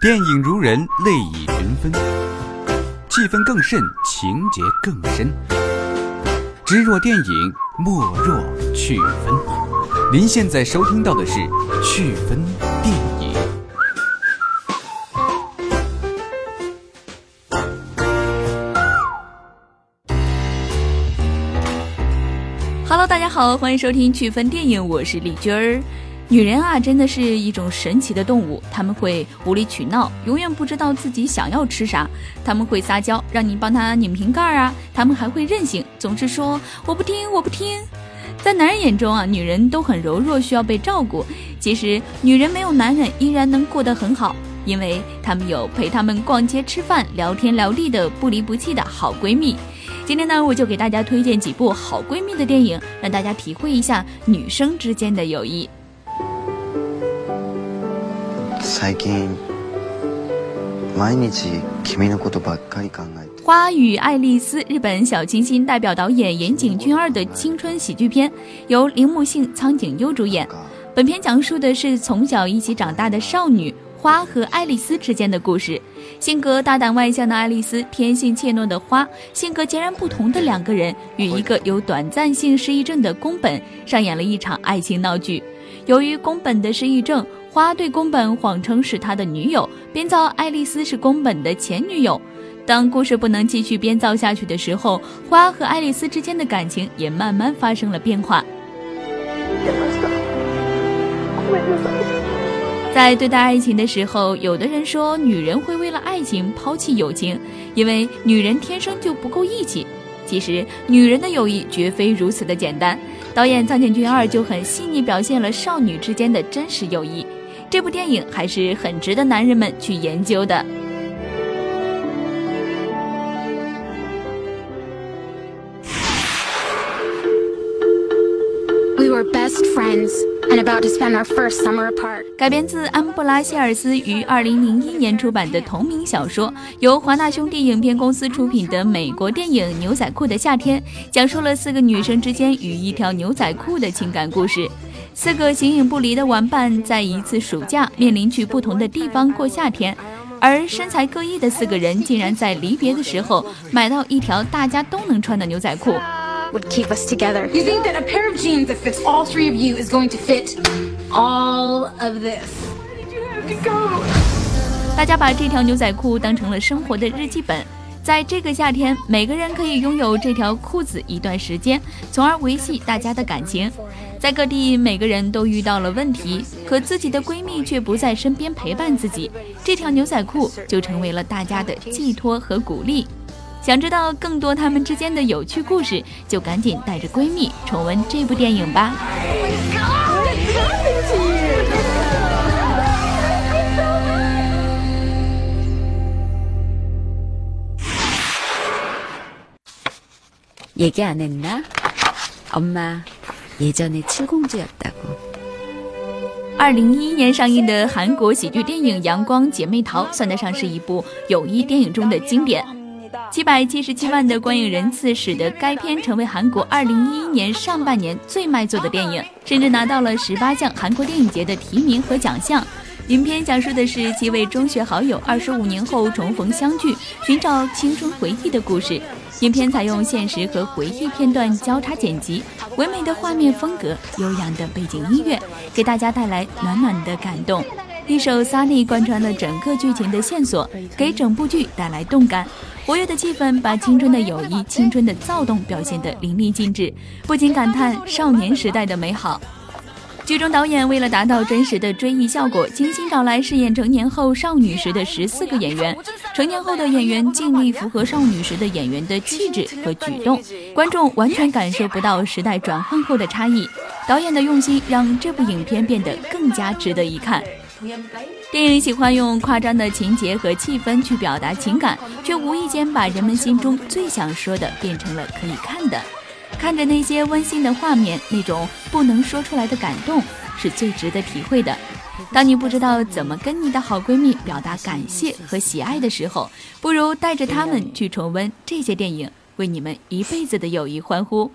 电影如人，泪已成风，气氛更甚，情节更深。知若电影，莫若趣分。您现在收听到的是趣分电影。Hello，大家好，欢迎收听趣分电影，我是丽君儿。女人啊，真的是一种神奇的动物，她们会无理取闹，永远不知道自己想要吃啥；她们会撒娇，让你帮她拧瓶盖啊；她们还会任性，总是说我不听，我不听。在男人眼中啊，女人都很柔弱，需要被照顾。其实，女人没有男人依然能过得很好，因为她们有陪她们逛街、吃饭、聊天聊地的不离不弃的好闺蜜。今天呢，我就给大家推荐几部好闺蜜的电影，让大家体会一下女生之间的友谊。花与爱丽丝，日本小清新代表导演岩井俊二的青春喜剧片，由铃木杏、苍井优主演。本片讲述的是从小一起长大的少女花和爱丽丝之间的故事。性格大胆外向的爱丽丝，天性怯懦的花，性格截然不同的两个人，与一个有短暂性失忆症的宫本上演了一场爱情闹剧。由于宫本的失忆症。花对宫本谎称是他的女友，编造爱丽丝是宫本的前女友。当故事不能继续编造下去的时候，花和爱丽丝之间的感情也慢慢发生了变化。在对待爱情的时候，有的人说女人会为了爱情抛弃友情，因为女人天生就不够义气。其实，女人的友谊绝非如此的简单。导演苍井俊二就很细腻表现了少女之间的真实友谊。这部电影还是很值得男人们去研究的。We were best friends and about to spend our first summer apart。改编自安布拉希尔斯于二零零一年出版的同名小说，由华纳兄弟影片公司出品的美国电影《牛仔裤的夏天》，讲述了四个女生之间与一条牛仔裤的情感故事。四个形影不离的玩伴，在一次暑假面临去不同的地方过夏天，而身材各异的四个人竟然在离别的时候买到一条大家都能穿的牛仔裤。Would keep us together. You think that a pair of jeans that fits all three of you is going to fit all of this? Go. 大家把这条牛仔裤当成了生活的日记本。在这个夏天，每个人可以拥有这条裤子一段时间，从而维系大家的感情。在各地，每个人都遇到了问题，可自己的闺蜜却不在身边陪伴自己，这条牛仔裤就成为了大家的寄托和鼓励。想知道更多他们之间的有趣故事，就赶紧带着闺蜜重温这部电影吧。얘기안했나엄마예전에칠공주였다고二零一一年上映的韩国喜剧电影《阳光姐妹淘》算得上是一部友谊电影中的经典。 七百七十七万的观影人次，使得该片成为韩国二零一一年上半年最卖座的电影，甚至拿到了十八项韩国电影节的提名和奖项。影片讲述的是七位中学好友二十五年后重逢相聚，寻找青春回忆的故事。影片采用现实和回忆片段交叉剪辑，唯美的画面风格，悠扬的背景音乐，给大家带来暖暖的感动。一首《Sunny》贯穿了整个剧情的线索，给整部剧带来动感。活跃的气氛把青春的友谊、青春的躁动表现得淋漓尽致，不禁感叹少年时代的美好。剧中导演为了达到真实的追忆效果，精心找来饰演成年后少女时的十四个演员。成年后的演员尽力符合少女时的演员的气质和举动，观众完全感受不到时代转换后的差异。导演的用心让这部影片变得更加值得一看。电影喜欢用夸张的情节和气氛去表达情感，却无意间把人们心中最想说的变成了可以看的。看着那些温馨的画面，那种不能说出来的感动，是最值得体会的。当你不知道怎么跟你的好闺蜜表达感谢和喜爱的时候，不如带着她们去重温这些电影，为你们一辈子的友谊欢呼。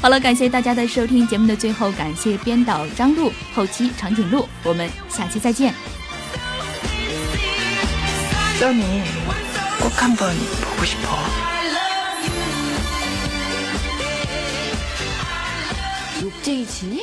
好了感谢大家的收听节目的最后感谢编导张璐后期长颈鹿我们下期再见。我看不你不这一期呢